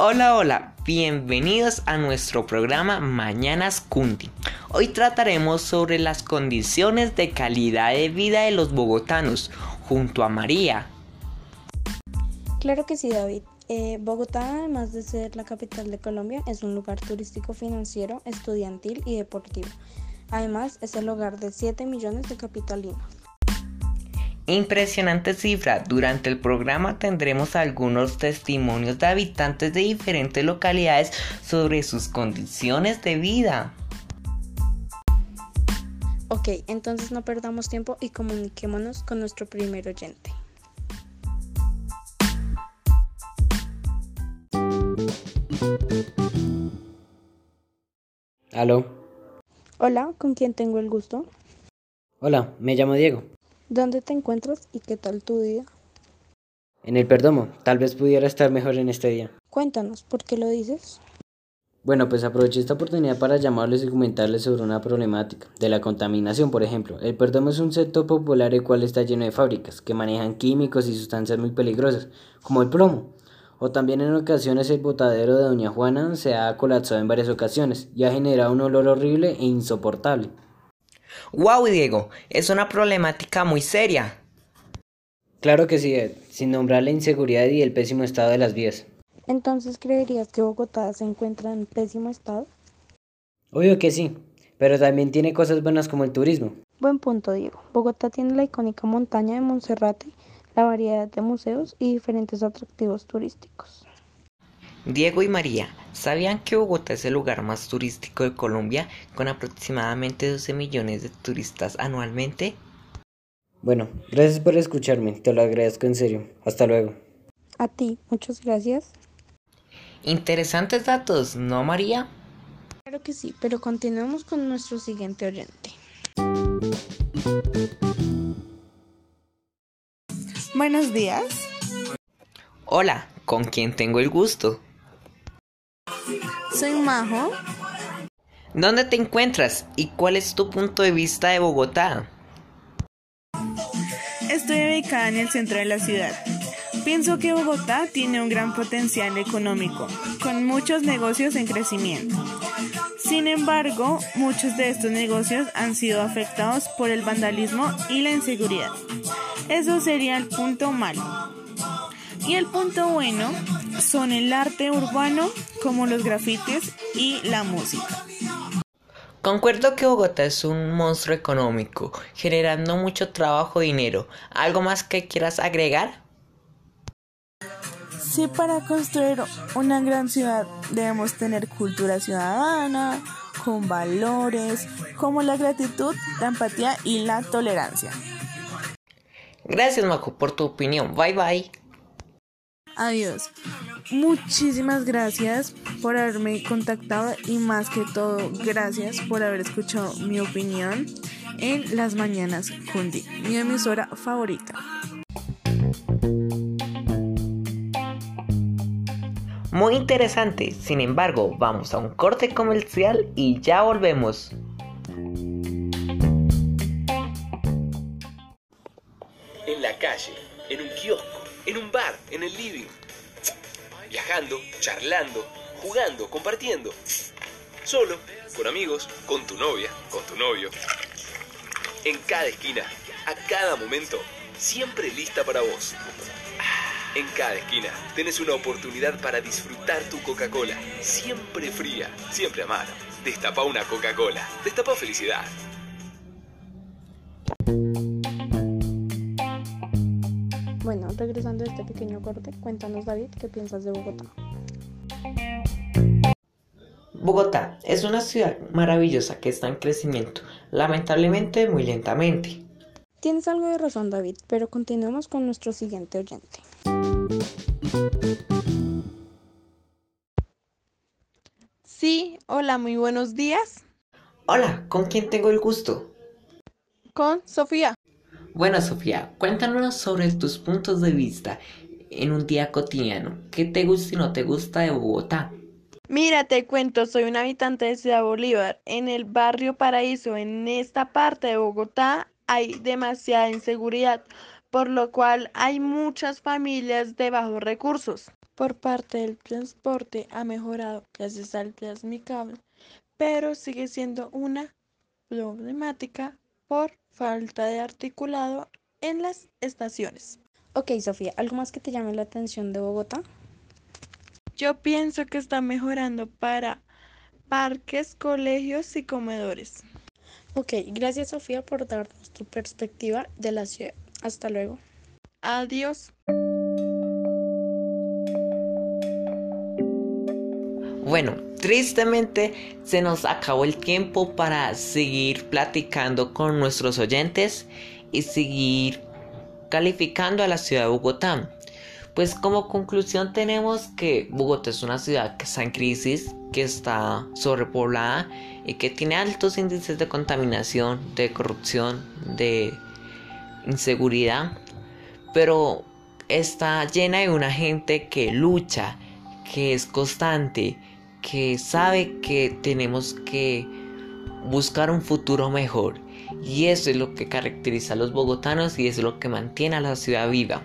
Hola, hola, bienvenidos a nuestro programa Mañanas Cunti. Hoy trataremos sobre las condiciones de calidad de vida de los bogotanos, junto a María. Claro que sí, David. Eh, Bogotá, además de ser la capital de Colombia, es un lugar turístico financiero, estudiantil y deportivo. Además, es el hogar de 7 millones de capitalinos. Impresionante cifra. Durante el programa tendremos algunos testimonios de habitantes de diferentes localidades sobre sus condiciones de vida. Ok, entonces no perdamos tiempo y comuniquémonos con nuestro primer oyente. Aló. Hola, ¿con quién tengo el gusto? Hola, me llamo Diego. ¿Dónde te encuentras y qué tal tu día? En el Perdomo, tal vez pudiera estar mejor en este día. Cuéntanos, ¿por qué lo dices? Bueno, pues aproveché esta oportunidad para llamarles y comentarles sobre una problemática, de la contaminación, por ejemplo. El Perdomo es un sector popular el cual está lleno de fábricas que manejan químicos y sustancias muy peligrosas, como el plomo. O también en ocasiones el botadero de Doña Juana se ha colapsado en varias ocasiones y ha generado un olor horrible e insoportable. ¡Wow, Diego! Es una problemática muy seria. Claro que sí, Ed, sin nombrar la inseguridad y el pésimo estado de las vías. Entonces, ¿creerías que Bogotá se encuentra en pésimo estado? Obvio que sí, pero también tiene cosas buenas como el turismo. Buen punto, Diego. Bogotá tiene la icónica montaña de Monserrate, la variedad de museos y diferentes atractivos turísticos. Diego y María, ¿sabían que Bogotá es el lugar más turístico de Colombia con aproximadamente 12 millones de turistas anualmente? Bueno, gracias por escucharme, te lo agradezco en serio. Hasta luego. A ti, muchas gracias. Interesantes datos, ¿no, María? Claro que sí, pero continuemos con nuestro siguiente oyente. Buenos días. Hola, ¿con quién tengo el gusto? Soy Majo. ¿Dónde te encuentras y cuál es tu punto de vista de Bogotá? Estoy ubicada en el centro de la ciudad. Pienso que Bogotá tiene un gran potencial económico, con muchos negocios en crecimiento. Sin embargo, muchos de estos negocios han sido afectados por el vandalismo y la inseguridad. Eso sería el punto malo. Y el punto bueno son el arte urbano, como los grafitis y la música. Concuerdo que Bogotá es un monstruo económico, generando mucho trabajo y dinero. ¿Algo más que quieras agregar? Sí, para construir una gran ciudad debemos tener cultura ciudadana, con valores como la gratitud, la empatía y la tolerancia. Gracias, Majo, por tu opinión. Bye bye. Adiós. Muchísimas gracias por haberme contactado y más que todo, gracias por haber escuchado mi opinión en Las Mañanas Kundi, mi emisora favorita. Muy interesante, sin embargo, vamos a un corte comercial y ya volvemos. En un kiosco, en un bar, en el living. Viajando, charlando, jugando, compartiendo. Solo, con amigos, con tu novia, con tu novio. En cada esquina, a cada momento, siempre lista para vos. En cada esquina tenés una oportunidad para disfrutar tu Coca-Cola. Siempre fría, siempre a mano. Destapa una Coca-Cola. Destapa felicidad. Bueno, regresando a este pequeño corte, cuéntanos David, ¿qué piensas de Bogotá? Bogotá es una ciudad maravillosa que está en crecimiento, lamentablemente muy lentamente. Tienes algo de razón David, pero continuemos con nuestro siguiente oyente. Sí, hola, muy buenos días. Hola, ¿con quién tengo el gusto? Con Sofía. Bueno, Sofía, cuéntanos sobre tus puntos de vista en un día cotidiano. ¿Qué te gusta y no te gusta de Bogotá? Mira, te cuento, soy un habitante de Ciudad Bolívar. En el barrio Paraíso, en esta parte de Bogotá, hay demasiada inseguridad. por lo cual hay muchas familias de bajos recursos. Por parte del transporte ha mejorado gracias al Transmicable, pero sigue siendo una problemática por falta de articulado en las estaciones. Ok, Sofía, ¿algo más que te llame la atención de Bogotá? Yo pienso que está mejorando para parques, colegios y comedores. Ok, gracias Sofía por darnos tu perspectiva de la ciudad. Hasta luego. Adiós. Bueno, tristemente se nos acabó el tiempo para seguir platicando con nuestros oyentes y seguir calificando a la ciudad de Bogotá. Pues como conclusión tenemos que Bogotá es una ciudad que está en crisis, que está sobrepoblada y que tiene altos índices de contaminación, de corrupción, de inseguridad, pero está llena de una gente que lucha, que es constante, que sabe que tenemos que buscar un futuro mejor. Y eso es lo que caracteriza a los bogotanos y es lo que mantiene a la ciudad viva.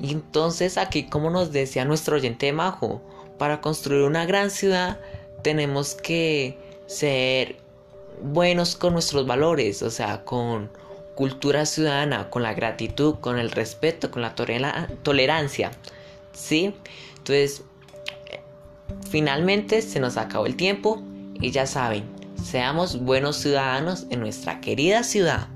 Y entonces aquí, como nos decía nuestro oyente Majo, para construir una gran ciudad tenemos que ser buenos con nuestros valores, o sea, con cultura ciudadana, con la gratitud, con el respeto, con la tolerancia. ¿Sí? Entonces, Finalmente se nos acabó el tiempo y ya saben, seamos buenos ciudadanos en nuestra querida ciudad.